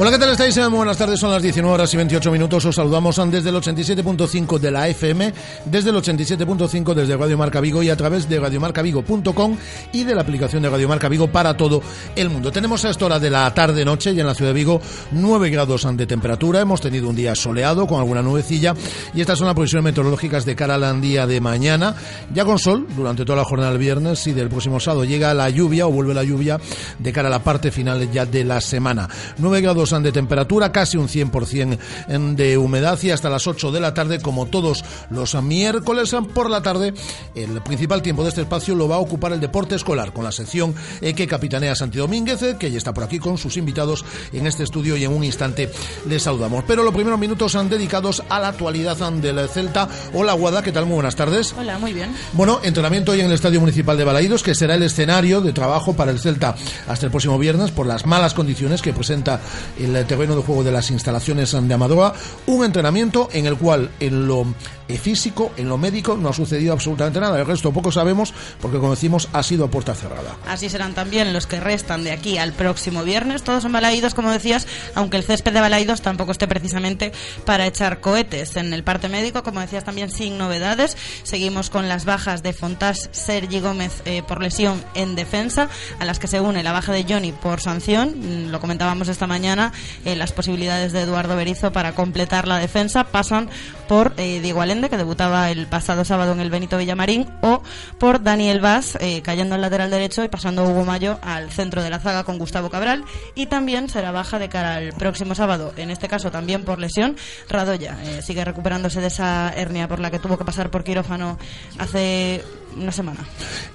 Hola, ¿qué tal estáis? Muy buenas tardes, son las 19 horas y 28 minutos. Os saludamos desde el 87.5 de la FM, desde el 87.5 desde Radio Marca Vigo y a través de radiomarcavigo.com y de la aplicación de Radio Marca Vigo para todo el mundo. Tenemos a esta hora de la tarde-noche y en la ciudad de Vigo 9 grados de temperatura. Hemos tenido un día soleado con alguna nubecilla y estas son las previsiones meteorológicas de cara al día de mañana. Ya con sol durante toda la jornada del viernes y del próximo sábado llega la lluvia o vuelve la lluvia de cara a la parte final ya de la semana. 9 grados de temperatura, casi un 100% de humedad y hasta las 8 de la tarde, como todos los miércoles por la tarde, el principal tiempo de este espacio lo va a ocupar el deporte escolar, con la sección eh, que capitanea Santi Domínguez, eh, que ya está por aquí con sus invitados en este estudio y en un instante les saludamos. Pero los primeros minutos son dedicados a la actualidad del Celta. Hola, Guada, ¿qué tal? Muy buenas tardes. Hola, muy bien. Bueno, entrenamiento hoy en el Estadio Municipal de Balaídos, que será el escenario de trabajo para el Celta hasta el próximo viernes por las malas condiciones que presenta el terreno de juego de las instalaciones de Amadoa, un entrenamiento en el cual en lo físico, en lo médico, no ha sucedido absolutamente nada. El resto poco sabemos porque, como decimos, ha sido a puerta cerrada. Así serán también los que restan de aquí al próximo viernes. Todos son balaídos, como decías, aunque el césped de balaídos tampoco esté precisamente para echar cohetes. En el parte médico, como decías, también sin novedades. Seguimos con las bajas de Fontás, Sergi Gómez eh, por lesión en defensa, a las que se une la baja de Johnny por sanción. Mm, lo comentábamos esta mañana. Eh, las posibilidades de Eduardo Berizo para completar la defensa pasan por eh, Diego Alende, que debutaba el pasado sábado en el Benito Villamarín, o por Daniel Vaz, eh, cayendo al lateral derecho y pasando Hugo Mayo al centro de la zaga con Gustavo Cabral. Y también será baja de cara al próximo sábado, en este caso también por lesión, Radoya. Sigue recuperándose de esa hernia por la que tuvo que pasar por quirófano hace una semana.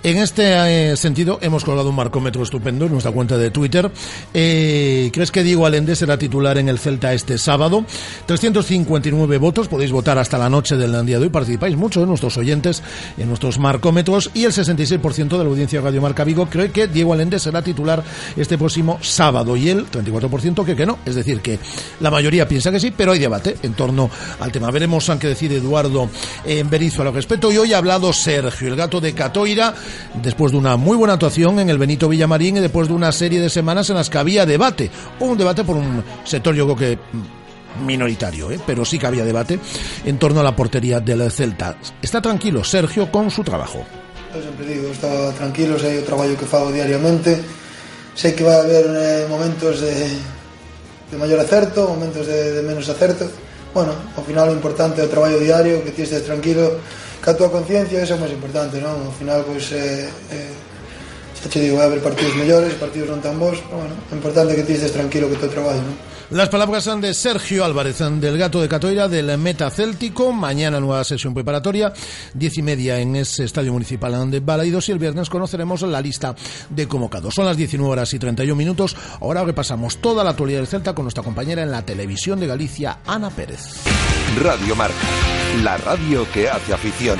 En este eh, sentido, hemos colgado un marcómetro estupendo en nuestra cuenta de Twitter. Eh, ¿Crees que Diego Alende será titular en el Celta este sábado? 359 votos, podéis votar hasta la noche del día de hoy. Participáis mucho en nuestros oyentes, en nuestros marcómetros, y el 66% de la audiencia de Radio Marca Vigo cree que Diego Alende será titular este próximo sábado, y el 34% que, que no. Es decir, que la mayoría piensa que sí, pero hay debate en torno al tema. Veremos a qué decir Eduardo en Berizo al respecto. Y hoy ha hablado Sergio, el de Catoira, después de una muy buena actuación en el Benito Villamarín y después de una serie de semanas en las que había debate. Un debate por un sector, yo creo que minoritario, ¿eh? pero sí que había debate en torno a la portería del Celta. Está tranquilo Sergio con su trabajo. Yo siempre digo, está tranquilo, sei o traballo que fago diariamente. Sei que va a haber eh, momentos de, de maior acerto, momentos de, de menos acerto. Bueno, ao final o importante é o traballo diario, que ti estés tranquilo, ca tua túa conciencia é o máis importante, non? Ao final, pois, eh, eh, xa che digo, vai haber partidos mellores, partidos non tan bons, pero, bueno, é importante que ti estés tranquilo que teu traballo, non? Las palabras son de Sergio Álvarez, del Gato de Catoira, del Meta Céltico. Mañana nueva sesión preparatoria, diez y media en ese estadio municipal de Balaidos y el viernes conoceremos la lista de convocados. Son las 19 horas y 31 minutos. Ahora repasamos toda la actualidad del Celta con nuestra compañera en la televisión de Galicia, Ana Pérez. Radio Marca, la radio que hace afición.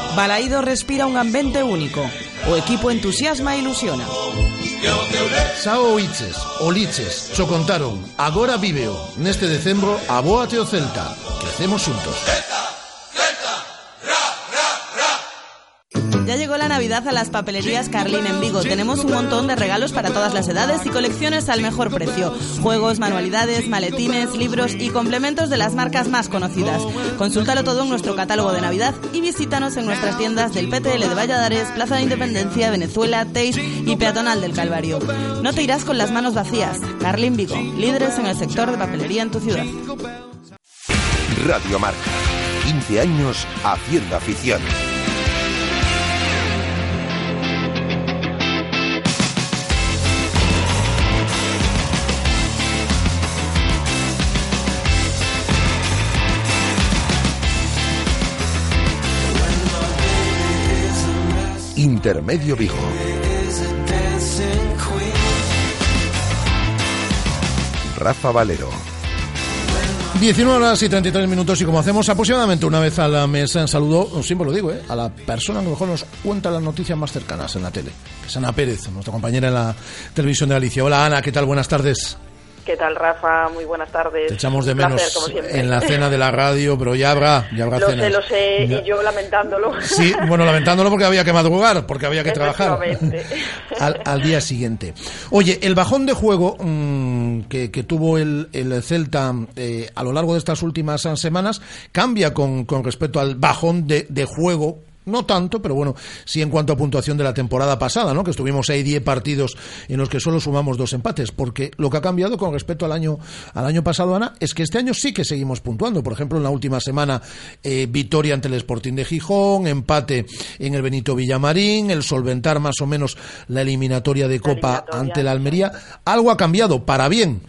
Balaído respira un ambiente único. O equipo entusiasma e ilusiona. Sao Oiches, Oliches, cho contaron, agora viveo. Neste decembro, abóate o Celta. Crecemos xuntos. Ya llegó la Navidad a las papelerías Carlín en Vigo. Tenemos un montón de regalos para todas las edades y colecciones al mejor precio. Juegos, manualidades, maletines, libros y complementos de las marcas más conocidas. Consúltalo todo en nuestro catálogo de Navidad y visítanos en nuestras tiendas del PTL de Valladares, Plaza de Independencia, Venezuela, Teix y Peatonal del Calvario. No te irás con las manos vacías. Carlín Vigo, líderes en el sector de papelería en tu ciudad. Radio Marca. 15 años haciendo afición. Intermedio Vigo. Rafa Valero. 19 horas y 33 minutos y como hacemos aproximadamente una vez a la mesa, saludo, siempre lo digo, ¿eh? a la persona que mejor nos cuenta las noticias más cercanas en la tele, que es Ana Pérez, nuestra compañera en la televisión de Galicia. Hola Ana, ¿qué tal? Buenas tardes. ¿Qué tal, Rafa? Muy buenas tardes. Te echamos de menos en la cena de la radio, pero ya habrá, ya habrá lo cenas. sé, lo sé, y yo lamentándolo. Sí, bueno, lamentándolo porque había que madrugar, porque había que trabajar al, al, día siguiente. Oye, el bajón de juego mmm, que, que, tuvo el, el Celta eh, a lo largo de estas últimas semanas cambia con, con respecto al bajón de, de juego no tanto, pero bueno, sí en cuanto a puntuación de la temporada pasada, ¿no? Que estuvimos ahí 10 partidos en los que solo sumamos dos empates, porque lo que ha cambiado con respecto al año al año pasado, Ana, es que este año sí que seguimos puntuando. Por ejemplo, en la última semana eh, victoria ante el Sporting de Gijón, empate en el Benito Villamarín, el solventar más o menos la eliminatoria de Copa eliminatoria. ante la Almería. Algo ha cambiado para bien,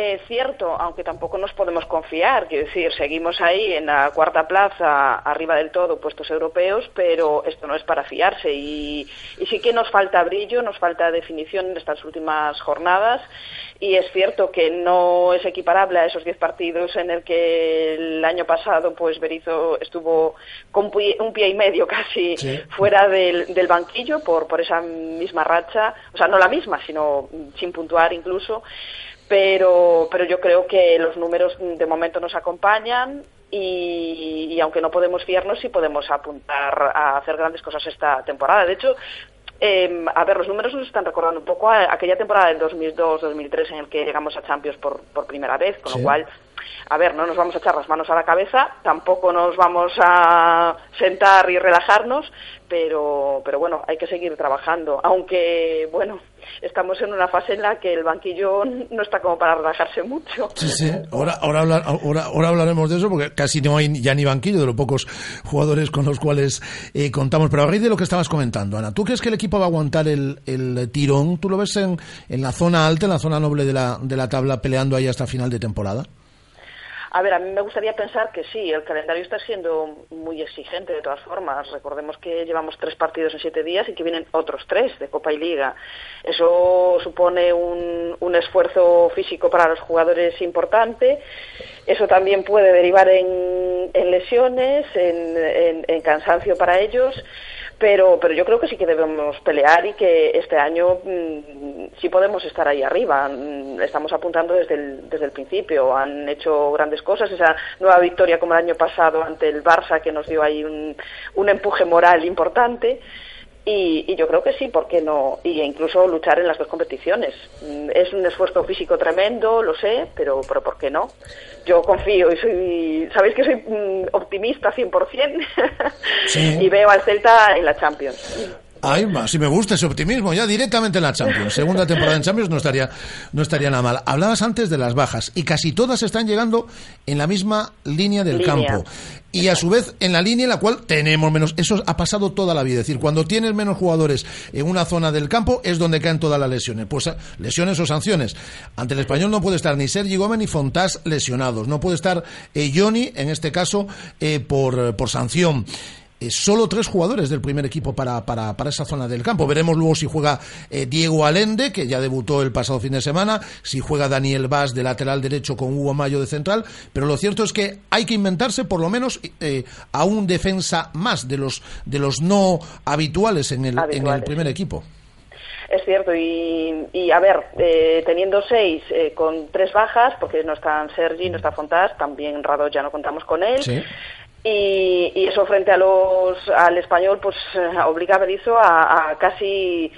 eh, cierto, aunque tampoco nos podemos confiar, quiero decir, seguimos ahí en la cuarta plaza, arriba del todo, puestos europeos, pero esto no es para fiarse y, y sí que nos falta brillo, nos falta definición en estas últimas jornadas y es cierto que no es equiparable a esos diez partidos en el que el año pasado pues Berizzo estuvo con un pie y medio casi sí. fuera del, del, banquillo por, por esa misma racha, o sea, no la misma, sino sin puntuar incluso pero, pero yo creo que los números de momento nos acompañan y, y, aunque no podemos fiarnos, sí podemos apuntar a hacer grandes cosas esta temporada. De hecho, eh, a ver, los números nos están recordando un poco a aquella temporada del 2002-2003 en el que llegamos a Champions por, por primera vez, con sí. lo cual, a ver, no nos vamos a echar las manos a la cabeza, tampoco nos vamos a sentar y relajarnos, pero, pero bueno, hay que seguir trabajando, aunque, bueno, estamos en una fase en la que el banquillo no está como para relajarse mucho. Sí, sí. Ahora, ahora, ahora, hablaremos de eso porque casi no hay ya ni banquillo de los pocos jugadores con los cuales eh, contamos. Pero a raíz de lo que estabas comentando, Ana, ¿tú crees que el equipo va a aguantar el, el tirón? ¿Tú lo ves en, en la zona alta, en la zona noble de la, de la tabla, peleando ahí hasta final de temporada? A ver, a mí me gustaría pensar que sí, el calendario está siendo muy exigente de todas formas. Recordemos que llevamos tres partidos en siete días y que vienen otros tres de Copa y Liga. Eso supone un, un esfuerzo físico para los jugadores importante. Eso también puede derivar en, en lesiones, en, en, en cansancio para ellos pero pero yo creo que sí que debemos pelear y que este año mmm, sí podemos estar ahí arriba. Mm, estamos apuntando desde el desde el principio. Han hecho grandes cosas. Esa nueva victoria como el año pasado ante el Barça que nos dio ahí un, un empuje moral importante y, y, yo creo que sí, ¿por qué no? Y incluso luchar en las dos competiciones. Es un esfuerzo físico tremendo, lo sé, pero, pero ¿por qué no? Yo confío y soy, sabéis que soy mm, optimista 100% sí. y veo al Celta en la Champions. Ay, si me gusta ese optimismo, ya directamente en la Champions. Segunda temporada en Champions no estaría, no estaría nada mal. Hablabas antes de las bajas y casi todas están llegando en la misma línea del línea. campo. Y a su vez en la línea en la cual tenemos menos. Eso ha pasado toda la vida. Es decir, cuando tienes menos jugadores en una zona del campo es donde caen todas las lesiones. Pues lesiones o sanciones. Ante el español no puede estar ni Sergi Gómez ni Fontás lesionados. No puede estar eh, Johnny, en este caso, eh, por, por sanción eh, solo tres jugadores del primer equipo para, para, para, esa zona del campo. Veremos luego si juega eh, Diego Alende, que ya debutó el pasado fin de semana, si juega Daniel Vaz de lateral derecho con Hugo Mayo de central, pero lo cierto es que hay que inventarse por lo menos eh, a un defensa más de los, de los no habituales en el, habituales. en el primer equipo. Es cierto, y, a ver, eh, teniendo seis eh, con tres bajas, porque no están Sergi, no está Fontás, también Rado ya no contamos con él. Y, eso frente a los al español pues eh, obliga a Berizzo a, casi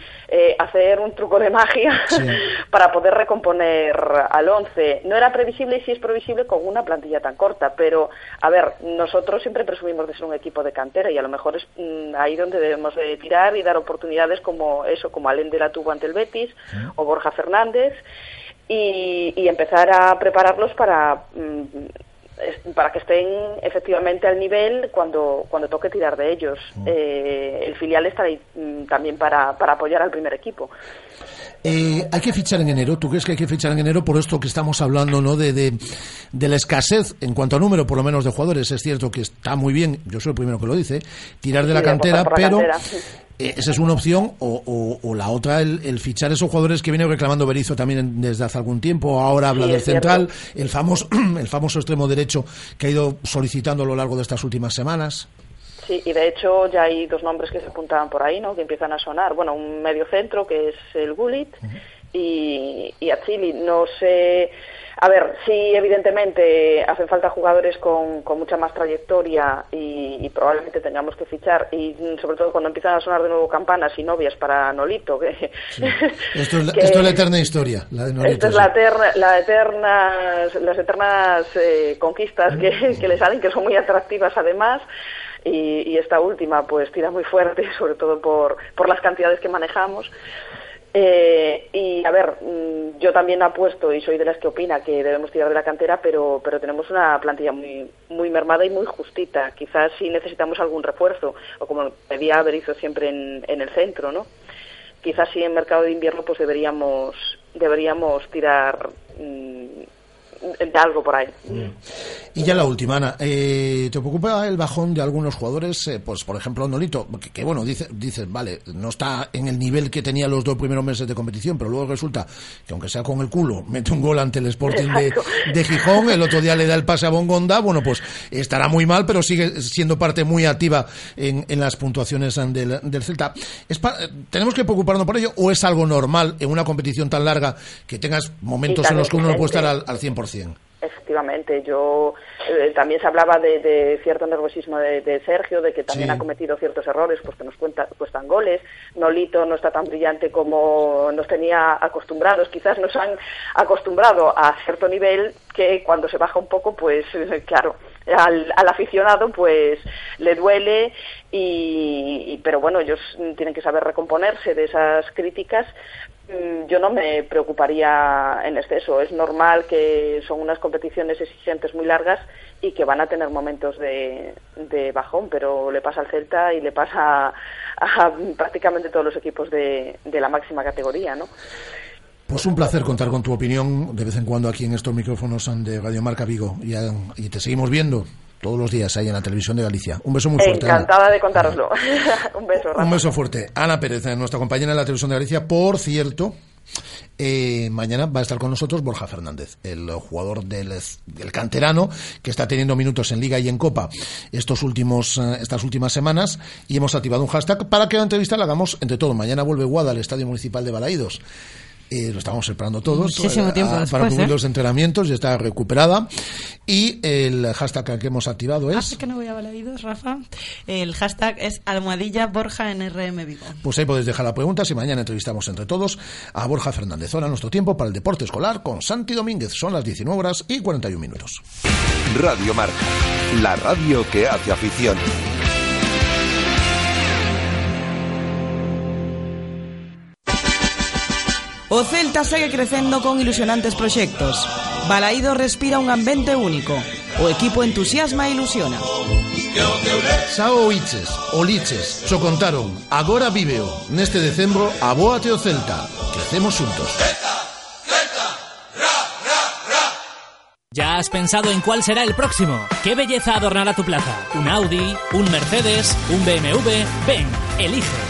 hacer un truco de magia para poder recomponer al once. No era previsible y sí es previsible con una plantilla tan corta, pero a ver, nosotros siempre presumimos de ser un equipo de cantera y a lo mejor es mm, ahí donde debemos de tirar y dar oportunidades como eso, como Alén de la tuvo ante el Betis o Borja Fernández y, empezar a prepararlos para mm, para que estén efectivamente al nivel cuando, cuando toque tirar de ellos. Eh, el filial está ahí mm, también para, para apoyar al primer equipo. Eh, hay que fichar en enero. ¿Tú crees que hay que fichar en enero por esto que estamos hablando, ¿no? De, de, la escasez en cuanto a número, por lo menos, de jugadores. Es cierto que está muy bien, yo soy el primero que lo dice, tirar de la cantera, pero eh, esa es una opción. O, o, la otra, el, fichar esos jugadores que viene reclamando Berizzo también desde hace algún tiempo. Ahora habla del central, el famoso, el famoso extremo derecho que ha ido solicitando a lo largo de estas últimas semanas. Sí, y de hecho ya hay dos nombres que se apuntaban por ahí, ¿no? Que empiezan a sonar. Bueno, un medio centro que es el Gullit y, y Chile. No sé. A ver, sí, evidentemente hacen falta jugadores con, con mucha más trayectoria y, probablemente tengamos que fichar. Y sobre todo cuando empiezan a sonar de nuevo campanas y novias para Nolito. Que, Esto, es la, eterna historia, la de Nolito. Esto es la eterna, la eternas, las eternas eh, conquistas que, que le salen, que son muy atractivas además y, esta última pues tira muy fuerte, sobre todo por, por las cantidades que manejamos. Eh, y a ver, mm, yo también apuesto y soy de las que opina que debemos tirar de la cantera, pero, pero tenemos una plantilla muy, muy mermada y muy justita. Quizás si necesitamos algún refuerzo, o como pedía Berizzo siempre en, en el centro, ¿no? Quizás si en mercado de invierno pues deberíamos, deberíamos tirar mm, de algo por ahí. Y ya la última, Ana, eh, ¿te preocupa el bajón de algunos jugadores? Eh, pues, por ejemplo, Nolito, que, bueno, dice, dices, vale, no está en el nivel que tenía los dos primeros meses de competición, pero luego resulta que aunque sea con el culo, mete un gol ante el Sporting de, Gijón, el otro día le da el pase a Bongonda, bueno, pues estará muy mal, pero sigue siendo parte muy activa en, las puntuaciones del, del Celta. ¿Es ¿Tenemos que preocuparnos por ello o es algo normal en una competición tan larga que tengas momentos en los que uno no puede estar al, al 100%? Efectivamente, yo eh, también se hablaba de, cierto nerviosismo de, Sergio, de que también ha cometido ciertos errores, pues que nos cuenta, cuestan goles. Nolito no está tan brillante como nos tenía acostumbrados. Quizás nos han acostumbrado a cierto nivel que cuando se baja un poco, pues claro, al, aficionado pues le duele y, pero bueno ellos tienen que saber recomponerse de esas críticas yo no me preocuparía en exceso. Es normal que son unas competiciones exigentes muy largas y que van a tener momentos de, bajón, pero le pasa al Celta y le pasa a, prácticamente todos los equipos de, la máxima categoría, ¿no? Pues un placer contar con tu opinión de vez en cuando aquí en estos micrófonos de Radio Marca Vigo y te seguimos viendo todos los días ahí en la televisión de Galicia. Un beso muy fuerte. Encantada de contároslo. un beso. Un beso fuerte. Ana Pérez, nuestra compañera en la televisión de Galicia. Por cierto, eh, mañana va a estar con nosotros Borja Fernández, el jugador del, canterano que está teniendo minutos en Liga y en Copa estos últimos, eh, estas últimas semanas y hemos activado un hashtag para que la entrevista la hagamos entre todos. Mañana vuelve Guada al Estadio Municipal de Balaídos. Eh, lo estamos esperando todos eh, tiempo para cubrir ¿eh? los entrenamientos, ya está recuperada. Y el hashtag que hemos activado es. Ah, que no voy a Rafa. El hashtag es almohadilla Borja en RM Vigo. Pues ahí podéis dejar la pregunta si mañana entrevistamos entre todos a Borja Fernández. Ahora nuestro tiempo para el deporte escolar con Santi Domínguez. Son las 19 horas y 41 minutos. Radio Marca, la radio que hace afición. O Celta segue crecendo con ilusionantes proxectos. Balaído respira un ambiente único. O equipo entusiasma e ilusiona. Sao Oiches, Oliches, xo contaron, agora víveo. Neste decembro, abóate o Celta. Crecemos xuntos. ¿Ya has pensado en cuál será el próximo? ¿Qué belleza adornará tu plaza? ¿Un Audi? ¿Un Mercedes? ¿Un BMW? Ven, elige.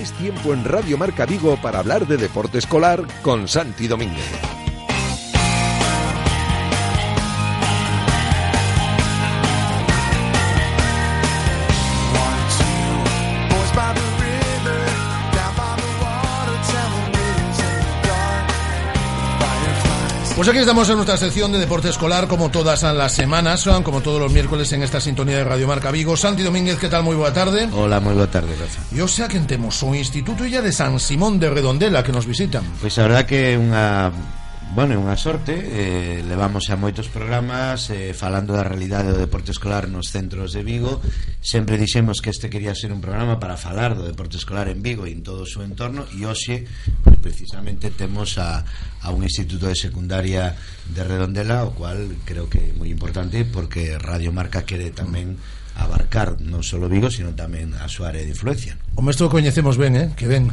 Es tiempo en Radio Marca Vigo para hablar de deporte escolar con Santi Domínguez. Pues aquí estamos en nuestra sección de deporte escolar, como todas las semanas, como todos los miércoles en esta sintonía de Radio Marca Vigo. Santi Domínguez, ¿qué tal? Muy buena tarde. Hola, moi boa tarde, Rafa. E o sea que temos o Instituto Illa de San Simón de Redondela que nos visitan. Pois a verdad que é unha Bueno, é unha sorte eh, Levamos a moitos programas eh, Falando da realidade do deporte escolar Nos centros de Vigo. Sempre dixemos que este quería ser un programa Para falar do deporte escolar en Vigo E en todo o seu entorno E hoxe, pues, precisamente, temos a, a un instituto de secundaria de Redondela O cual creo que é moi importante Porque Radio Marca quere tamén mm abarcar non só Vigo, sino tamén a súa área de influencia. O mestre coñecemos ben, eh? Que ben.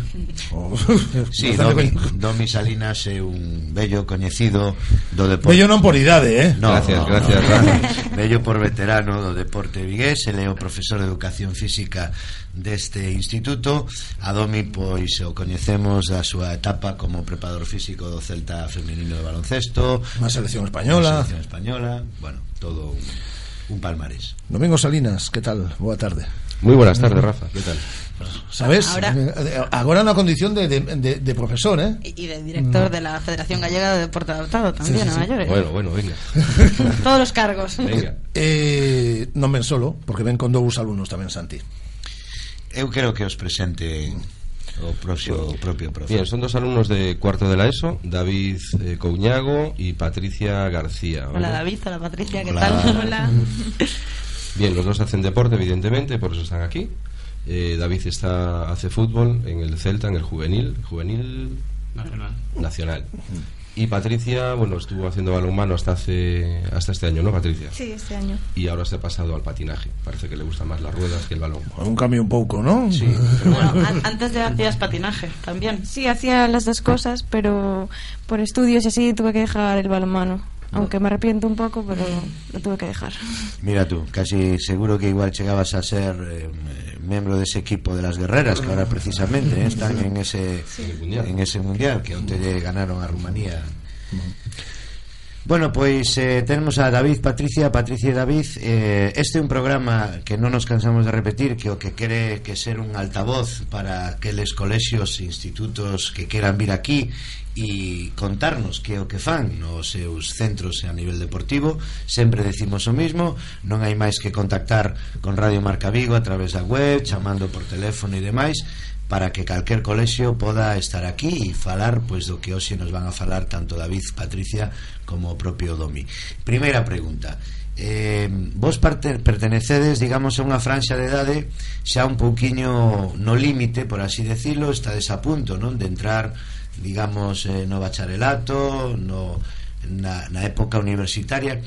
O... Sí, Domi, Domi Salinas é un bello coñecido do deporte. Bello non por idade, eh? No, gracias, no, gracias, no, gracias. Bello por veterano do deporte vigués, ele é o profesor de educación física deste instituto. A Domi pois o coñecemos da súa etapa como preparador físico do Celta femenino de baloncesto, na selección española, na selección española, bueno, todo un un palmarés. Domingo Salinas, ¿qué tal? Buena tarde. Muy buenas tardes, Rafa. ¿Qué tal? ¿Sabes? Ahora- Ahora una condición de, de, de- de profesor, ¿eh? Y de director de la Federación Gallega de Deporte Adaptado también, Sí, sí, a mayores. Bueno, bueno, venga. Todos los cargos. Venga. Eh, non ven solo, porque ven con dous alumnos tamén, Santi. Eu creo que os presente o propio, o propio profe. Bien, son dos alumnos de cuarto de la ESO, David eh, Couñago y Patricia García. ¿vale? Hola David, hola Patricia, ¿qué Hola. tal? Hola. Bien, los dos hacen deporte, evidentemente, por eso están aquí. Eh, David está hace fútbol en el Celta, en el juvenil, juvenil Nacional. nacional. Y Patricia, bueno, estuvo haciendo balonmano hasta hace hasta este año, ¿no, Patricia? Sí, este año. Y ahora se ha pasado al patinaje. Parece que le gustan más las ruedas que el balón. Un cambio un pouco, ¿no? Sí, Bueno, an- antes ya hacías patinaje también. Sí, hacía las dos cosas, pero por estudios y así tuve que dejar el balonmano. Aunque me arrepiento un poco, pero lo tuve que dejar. Mira tú, casi seguro que igual llegabas a ser eh, miembro de ese equipo de las guerreras que ahora precisamente eh, están en ese Mundial. en ese mundial que onte lle ganaron a Rumanía. Bueno, pois eh, tenemos a David, Patricia, Patricia e David. Eh, Este é un programa que non nos cansamos de repetir Que o que quere que ser un altavoz Para aqueles colexios e institutos que queran vir aquí E contarnos que é o que fan nos seus centros a nivel deportivo. Sempre decimos o mismo Non hai máis que contactar con Radio Marca Vigo a través da web Chamando por teléfono e demais para que calquer colexio poda estar aquí e falar pois do que hoxe nos van a falar tanto David, Patricia como o propio Domi. Primeira pregunta. Eh, vos parte, pertenecedes, digamos, a unha franxa de idade xa un pouquiño no límite, por así decirlo, estades a punto, non, de entrar, digamos, eh, no bacharelato, no na, na época universitaria.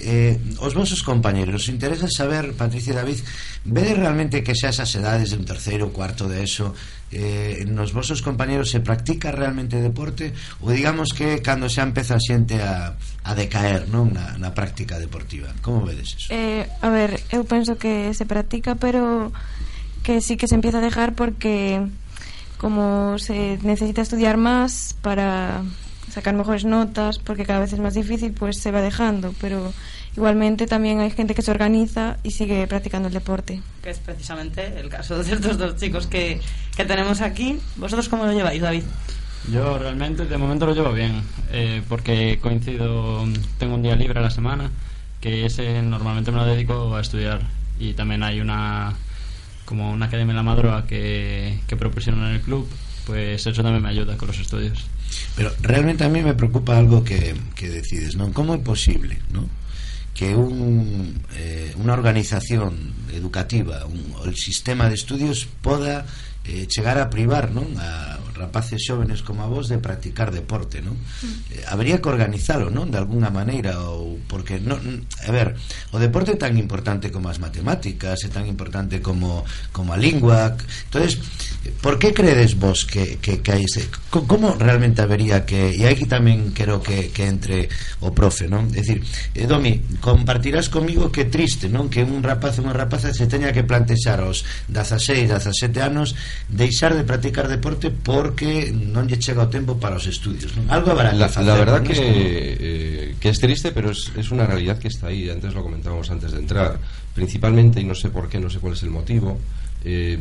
Eh, os vosos compañeros interesa saber, Patricia e David vede realmente que xa esas edades de un terceiro, cuarto de eso eh, nos vosos compañeros se practica realmente deporte? Ou digamos que cando xa empeza a xente a, a decaer non na, na práctica deportiva. Como vedes eso? Eh, a ver, eu penso que se practica pero que sí que se empieza a dejar porque como se necesita estudiar más para sacar mejores notas, porque cada vez es más difícil, pues se va dejando, pero igualmente también hay gente que se organiza y sigue practicando el deporte. Que es precisamente el caso de estos dos chicos que, que tenemos aquí. ¿Vosotros cómo lo lleváis, David? Yo realmente de momento lo llevo bien, eh, porque coincido, tengo un día libre a la semana, que ese normalmente me lo dedico a estudiar y también hay una como una academia en la Madroa que, que propusieron en el club, pues eso también me ayuda con los estudios. Pero realmente a mí me preocupa algo que, que decides, non? Como é posible, non? que un, eh, unha organización educativa, un, el sistema de estudios poda eh, chegar a privar non? a rapaces xóvenes como a vos de practicar deporte, non? Mm. Eh, Habría que organizalo, non? De alguna maneira ou porque non, a ver, o deporte é tan importante como as matemáticas, é tan importante como como a lingua. Entonces, por que credes vos que que que hai ese como realmente habería que e aí tamén quero que que entre o profe, non? É dicir, eh, Domi, compartirás comigo que triste, non? Que un rapaz ou unha rapaza se teña que plantexar aos 16, 17 anos deixar de practicar deporte por porque non lle chega o tempo para os estudios algo habrá la, facer, la verdad ¿no? que, eh, que es triste pero es, es una realidad que está ahí. Antes lo comentábamos antes de entrar. Principalmente y no sé por qué no sé cuál es el motivo eh,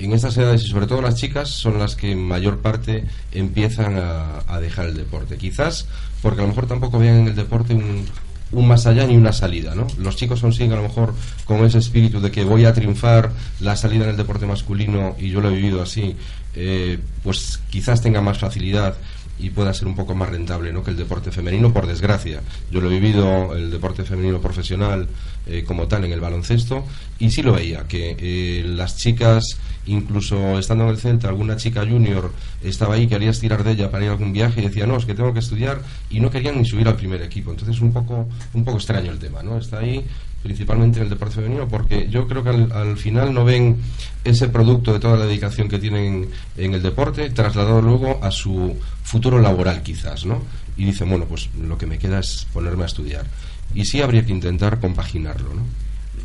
en estas edades y sobre todo las chicas son las que en mayor parte empiezan a, a dejar el deporte. Quizás porque a lo mejor tampoco vean en el deporte un, un más allá ni una salida, ¿no? Los chicos consiguen a lo mejor con ese espíritu de que voy a triunfar la salida en el deporte masculino y yo lo he vivido así, eh, pues quizás tenga más facilidad y pueda ser un poco más rentable ¿no? que el deporte femenino, por desgracia. Yo lo he vivido, el deporte femenino profesional eh, como tal en el baloncesto, y sí lo veía, que eh, las chicas, incluso estando en el centro, alguna chica junior estaba ahí, querías tirar de ella para ir a algún viaje y decía, no, es que tengo que estudiar, y no querían ni subir al primer equipo. Entonces un poco, un poco extraño el tema, ¿no? Está ahí principalmente en el deporte femenino, porque yo creo que al, al, final no ven ese producto de toda la dedicación que tienen en el deporte trasladado luego a su futuro laboral quizás, ¿no? Y dicen, bueno, pues lo que me queda es ponerme a estudiar. Y sí habría que intentar compaginarlo, ¿no?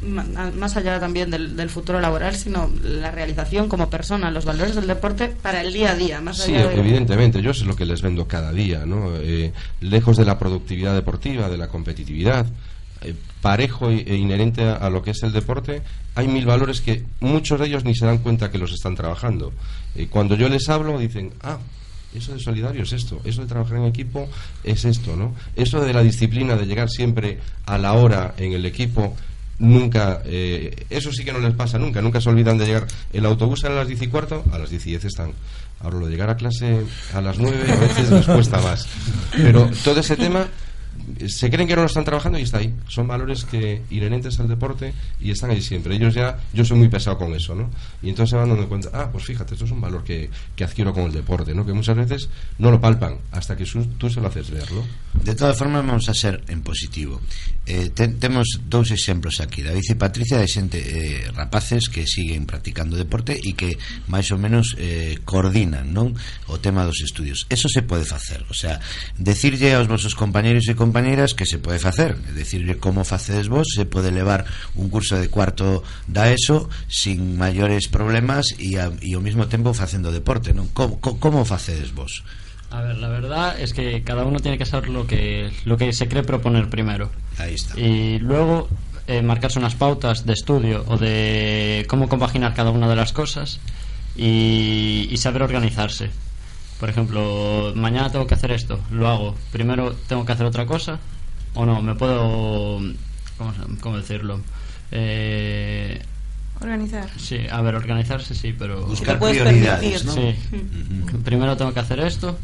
más allá también del, del, futuro laboral, sino la realización como persona, los valores del deporte para el día a día. Más sí, allá de... evidentemente, yo sé lo que les vendo cada día, ¿no? Eh, lejos de la productividad deportiva, de la competitividad, eh, parejo e inherente a, lo que es el deporte, hay mil valores que muchos de ellos ni se dan cuenta que los están trabajando. Eh, cuando yo les hablo, dicen, ah, eso de solidario es esto, eso de trabajar en equipo es esto, ¿no? Eso de la disciplina, de llegar siempre a la hora en el equipo, nunca, eh, eso sí que no les pasa nunca, nunca se olvidan de llegar. El autobús a las 10 y cuarto, a las 10 y 10 están. Ahora lo de llegar a clase a las 9 a veces les cuesta más. Pero todo ese tema se creen que no lo están trabajando y está ahí. Son valores que inherentes al deporte y están ahí siempre. Ellos ya, yo soy muy pesado con eso, ¿no? Y entonces se van dando cuenta, ah, pues fíjate, esto es un valor que, que adquiero con el deporte, ¿no? Que muchas veces no lo palpan hasta que su, tú se lo haces ver, ¿no? De todas formas, vamos a ser en positivo. eh, ten, temos dous exemplos aquí. David e Patricia de xente eh, rapaces que siguen practicando deporte e que máis ou menos eh, coordinan non o tema dos estudios. Eso se pode facer. O sea decirlle aos vosos compañeros e compañeras que se pode facer. Decirlle como facedes vos se pode levar un curso de cuarto da ESO sin maiores problemas e, a, e ao mesmo tempo facendo deporte non? Como, como facedes vos? A ver, la verdad es que cada uno tiene que saber lo que, lo que se cree proponer primero. Ahí está. Y luego eh, marcarse unas pautas de estudio o de cómo compaginar cada una de las cosas y, y saber organizarse. Por ejemplo, mañana tengo que hacer esto, lo hago. Primero tengo que hacer otra cosa o no, me puedo... ¿Cómo, cómo decirlo? Eh, Organizar. Sí, a ver, organizarse sí, pero... Buscar prioridades, ¿no? Sí. -huh. Primero tengo que hacer esto,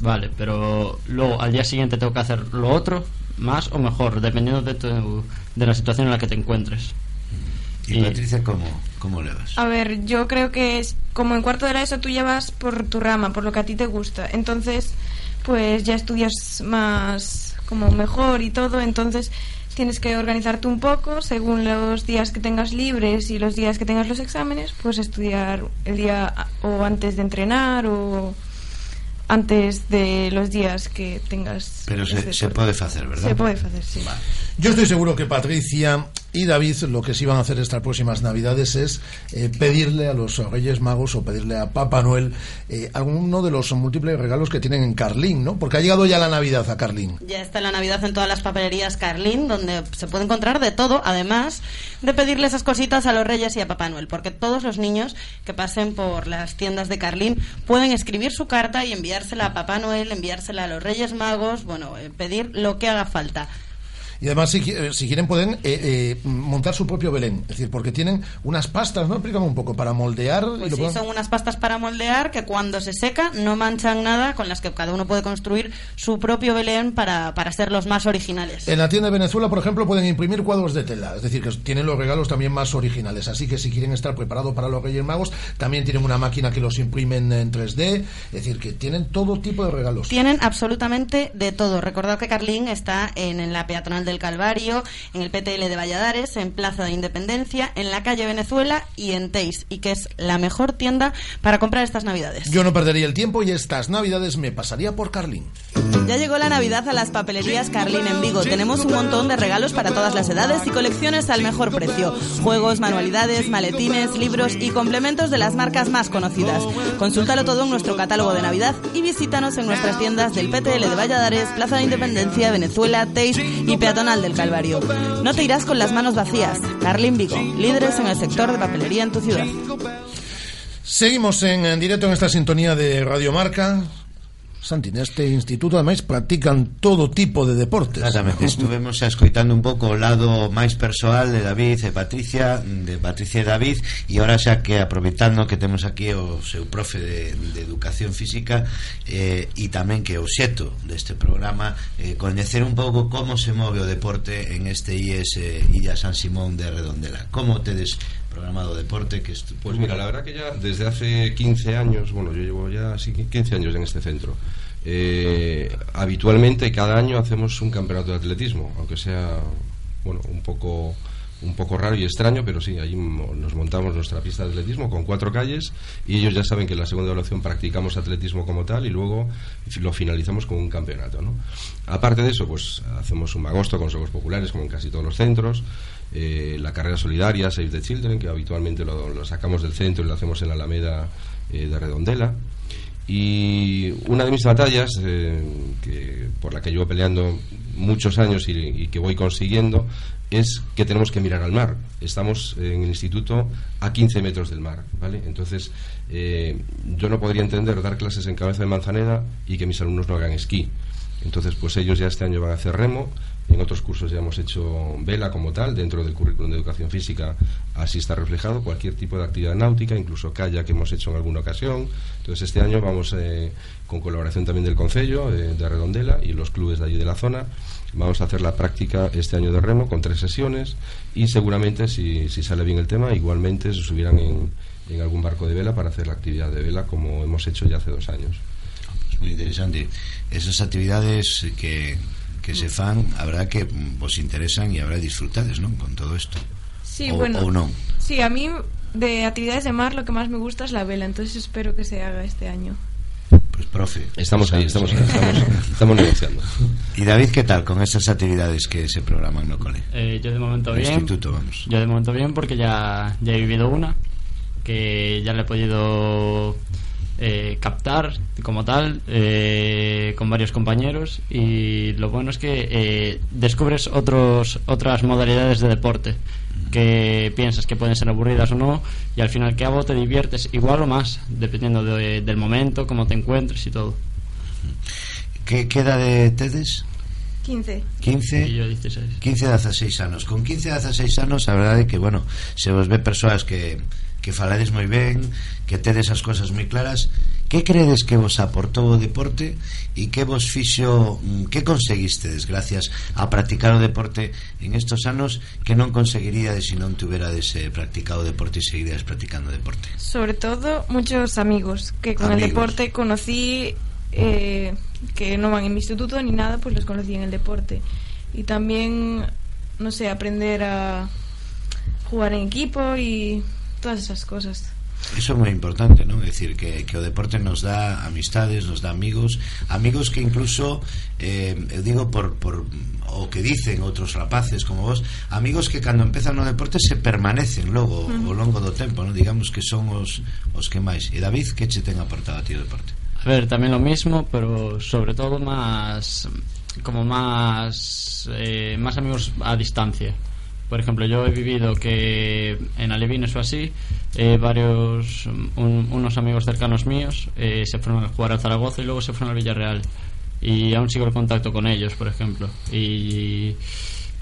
vale, pero luego al día siguiente tengo que hacer lo otro, más o mejor, dependiendo de, tu, de la situación en la que te encuentres. ¿Y, y Patricia cómo, cómo le vas? A ver, yo creo que es como en cuarto de la ESO tú llevas por tu rama, por lo que a ti te gusta. Entonces, pues ya estudias más como mejor y todo, entonces tienes que organizarte un poco según los días que tengas libres y los días que tengas los exámenes, pues estudiar el día o antes de entrenar o antes de los días que tengas. Pero se, se puede hacer, ¿verdad? Se puede hacer, sí. Vale. Yo estoy seguro que Patricia y David lo que sí van a hacer estas próximas Navidades es eh, pedirle a los Reyes Magos o pedirle a Papá Noel eh, alguno de los múltiples regalos que tienen en Carlín, ¿no? Porque ha llegado ya la Navidad a Carlín. Ya está la Navidad en todas las papelerías Carlín, donde se puede encontrar de todo, además de pedirle esas cositas a los Reyes y a Papá Noel, porque todos los niños que pasen por las tiendas de Carlín pueden escribir su carta y enviársela a Papá Noel, enviársela a los Reyes Magos, bueno, eh, pedir lo que haga falta. Y además, si, eh, si quieren, pueden eh, eh, montar su propio Belén. Es decir, porque tienen unas pastas, ¿no? Explícame un poco, para moldear. y Pues lo sí, pueden- son unas pastas para moldear que cuando se seca no manchan nada, con las que cada uno puede construir su propio Belén para, para ser los más originales. En la tienda de Venezuela, por ejemplo, pueden imprimir cuadros de tela, es decir, que tienen los regalos también más originales. Así que si quieren estar preparados para los Reyes Magos, también tienen una máquina que los imprimen en 3D, es decir, que tienen todo tipo de regalos. Tienen absolutamente de todo. Recordad que Carlín está en, en la peatonal del Calvario, en el PTL de Valladares, en Plaza de Independencia, en la calle Venezuela y en Teis, y que es la mejor tienda para comprar estas navidades. Yo no perdería el tiempo y estas navidades me pasaría por Carlín. Ya llegó la Navidad a las papelerías Carlín en Vigo. Tenemos un montón de regalos para todas las edades y colecciones al mejor precio. Juegos, manualidades, maletines, libros y complementos de las marcas más conocidas. Consúltalo todo en nuestro catálogo de Navidad y visítanos en nuestras tiendas del PTL de Valladares, Plaza de Independencia, Venezuela, Teis y Peatonal del Calvario. No te irás con las manos vacías. Carlín Vigo, líderes en el sector de papelería en tu ciudad. Seguimos en, en directo en esta sintonía de Radio Marca. Santi, neste instituto ademais practican todo tipo de deportes. Exactamente, estuvemos escoitando un pouco o lado máis persoal de David e Patricia de Patricia e David e ahora xa que aproveitando que temos aquí o seu profe de, de Educación Física eh, e tamén que é o xeto deste programa eh, coñecer un pouco como se move o deporte en este IES eh, Illa San Simón de Redondela. Como tedes programado o deporte que Pues mira, la verdad que ya desde hace 15 años, bueno, yo llevo ya así que 15 años en este centro. Eh, habitualmente cada año hacemos un campeonato de atletismo, aunque sea, bueno, un poco un poco raro y extraño, pero sí, mo- nos montamos nuestra pista de atletismo con cuatro calles y ellos ya saben que en la segunda evaluación practicamos atletismo como tal y luego lo finalizamos con un campeonato, ¿no? Aparte de eso, pues hacemos un magosto con juegos populares como en casi todos los centros, eh, la carrera solidaria Save the Children, que habitualmente lo, sacamos del centro y lo hacemos en la Alameda eh, de Redondela. Y una de mis batallas, eh, que, por la que llevo peleando muchos años y que voy consiguiendo, es que tenemos que mirar al mar. Estamos en el instituto a 15 metros del mar, ¿vale? Entonces, eh, yo no podría entender dar clases en Cabeza de Manzaneda y que mis alumnos no hagan esquí. Entonces, pues ellos ya este año van a hacer remo. En otros cursos ya hemos hecho vela como tal, dentro del currículum de educación física así está reflejado, cualquier tipo de actividad náutica, incluso kayak que hemos hecho en alguna ocasión. Entonces este año vamos, eh, con colaboración también del Concello eh, de Redondela y los clubes de allí de la zona, vamos a hacer la práctica este año de remo con tres sesiones y seguramente si, si sale bien el tema, igualmente se subirán en, en algún barco de vela para hacer la actividad de vela como hemos hecho ya hace dos años. Muy interesante. Esas actividades que, que se fan, habrá que mm, vos interesan y habrá disfrutades, ¿no? Con todo esto. Sí, o, bueno. non. Sí, a mí de actividades de mar lo que más me gusta es la vela, entonces espero que se haga este año. Pues profe. Estamos ahí, estamos ahí, estamos, estamos negociando. ¿Y David qué tal con esas actividades que se programan no cole? Eh, yo de momento El bien. instituto, vamos. Yo de momento bien porque ya, ya he vivido una, que ya la he podido eh, captar como tal eh, con varios compañeros y lo bueno es que eh, descubres otros otras modalidades de deporte que piensas que pueden ser aburridas o no y al final que cabo te diviertes igual o más dependiendo de- del momento, cómo te encuentres y todo. Que, que edade tedes? 15. 15 Y yo 16. 15 a 16 anos Con 15 a 16 anos a verdade é que, bueno Se vos ve persoas que, que falades moi ben, que tedes as cousas moi claras. Que credes que vos aportou o deporte e que vos fixo, mm, que conseguistedes gracias a practicar o deporte en estos anos que non conseguiríades se non tuverades eh, practicado o deporte e seguiríades practicando o deporte? Sobre todo, muchos amigos que con amigos. el deporte conocí eh, que no van en mi instituto ni nada, pues los conocí en el deporte. Y también, no sé, aprender a jugar en equipo y todas esas cosas. Eso é moi importante, non? É dicir, que, que o deporte nos dá amistades, nos dá amigos Amigos que incluso, eh, eu digo por, por o que dicen outros rapaces como vos Amigos que cando empezan no deporte se permanecen logo. Uh -huh. o longo do tempo, non? Digamos que son os, os que máis E David, que che ten aportado a ti o deporte? A ver, tamén lo mismo, pero sobre todo máis como máis eh, máis amigos a distancia Por ejemplo, yo he vivido que en Alevines o así, eh, varios un- unos amigos cercanos míos eh, se fueron a jugar a Zaragoza y luego se fueron al Villarreal y aún sigo el contacto con ellos, por ejemplo. Y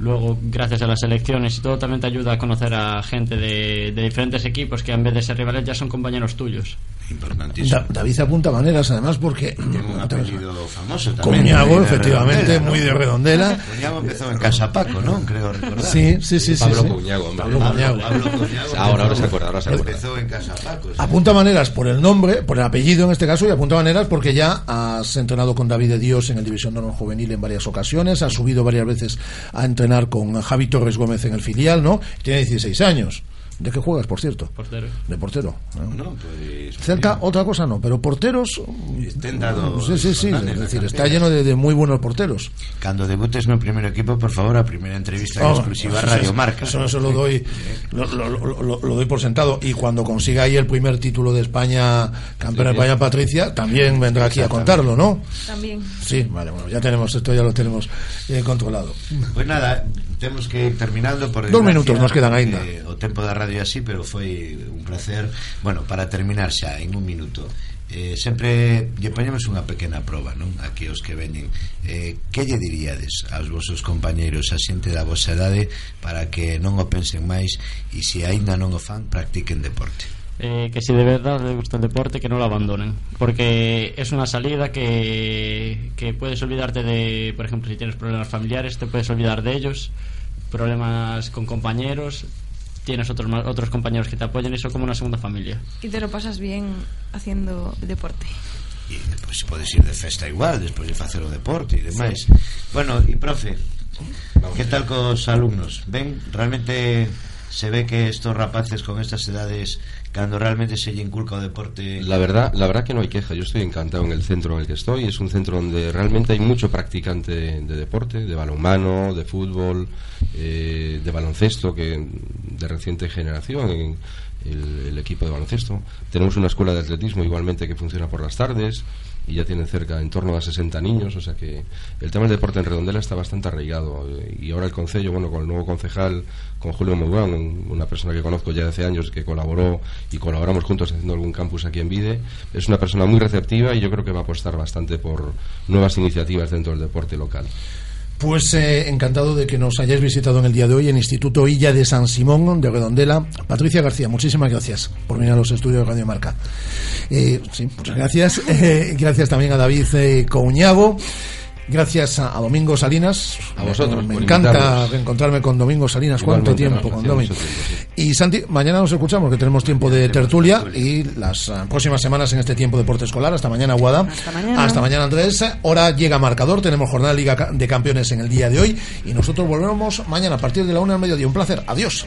Luego, gracias a las elecciones y todo, también te ayuda a conocer a gente de, de diferentes equipos que en vez de ser rivales ya son compañeros tuyos. Importantísimo. Da- David apunta maneras, además, porque. Tiene un apellido famoso también. Coñago, efectivamente, muy de redondela. Coñago empezó en Casa Paco, ¿no? Creo recordar. Sí, sí, sí, sí. Pablo sí. Cuñago, hombre. Pablo Cuñago. Pablo Coñago. Ahora, ahora se acuerda, ahora se acuerda. Empezó en Casa Paco. sí. Apunta maneras por el nombre, por el apellido en este caso, y apunta maneras porque ya has entrenado con David de Dios en el División de Honor Juvenil en varias ocasiones, has subido varias veces a entrenar con Javi Torres Gómez en el filial, ¿no? Tiene 16 años. ¿De qué juegas, por cierto? Portero. De portero. ¿no? No, pues, Cerca, otra cosa no, pero porteros. Dado Sí, sí, sí. Es decir, está lleno de, de muy buenos porteros. Cuando debutes no primer equipo, por favor, a primera entrevista en Oh, exclusiva eso- Radio Marca. Eso, eso lo doy lo, lo- lo- doy por sentado. Y cuando consiga ahí el primer título de España, campeón de. España Patricia, también vendrá aquí a contarlo, ¿no? También. Sí, vale, bueno, ya tenemos esto, ya lo tenemos eh, controlado. Pues nada, temos que ir terminando por Dos minutos nos quedan aínda. eh, o da radio radio así, pero foi un placer. Bueno, para terminar xa, en un minuto, eh, sempre lle poñemos unha pequena proba non aquí os que veñen. Eh, que lle diríades aos vosos compañeiros a xente da vosa edade para que non o pensen máis e se aínda non o fan practiquen deporte? Eh, que se de verdad le gusta el deporte que no lo abandonen. Porque es una salida que, que puedes olvidarte de por ejemplo si tienes problemas familiares te puedes olvidar de ellos. Problemas con compañeros tienes otros, ma- otros compañeros que te apoyan y eso como una segunda familia. Y te lo pasas bien haciendo deporte. e depois podes ir de festa igual despois de facer o deporte e demais bueno, e profe que tal cos alumnos? Ben, realmente se ve que estos rapaces con estas edades cando realmente se inculca o deporte La verdad, la verdad que no hay queja. Yo estoy encantado en el centro en el que estoy. Es un centro donde realmente hay mucho practicante de deporte, de balonmano, de fútbol, eh, de baloncesto, que de reciente generación. en el equipo de baloncesto. Tenemos una escuela de atletismo igualmente que funciona por las tardes y ya tienen cerca en torno a 60 niños, o sea que el tema del deporte en Redondela está bastante arraigado y ahora el concello, bueno, con el nuevo concejal, con Julio Mourán, un- una persona que conozco ya de hace años que colaboró y colaboramos juntos haciendo algún campus aquí en Vide, es una persona muy receptiva y yo creo que va a apostar bastante por nuevas iniciativas dentro del deporte local. Pues eh, encantado de que nos hayáis visitado en el día de hoy en Instituto Illa de San Simón de Redondela. Patricia García, muchísimas gracias por venir a los estudios de Radio Marca. Eh, sí, muchas gracias. Eh, gracias también a David eh, Couñago. Gracias a, a Domingo Salinas. A vosotros Me, me encanta reencontrarme con Domingo Salinas. ¿Cuánto tiempo ¿no? con Hacía Domi? mucho tiempo, sí. Y Santi, mañana nos escuchamos, que tenemos tiempo de tertulia y las eh, próximas semanas en este tiempo de deporte escolar. Hasta mañana, Guada. Hasta mañana. Hasta mañana, Andrés. Ahora llega marcador. Tenemos jornada de Liga de Campeones en el día de hoy. Y nosotros volvemos mañana a partir de la una al mediodía. Un placer. Adiós.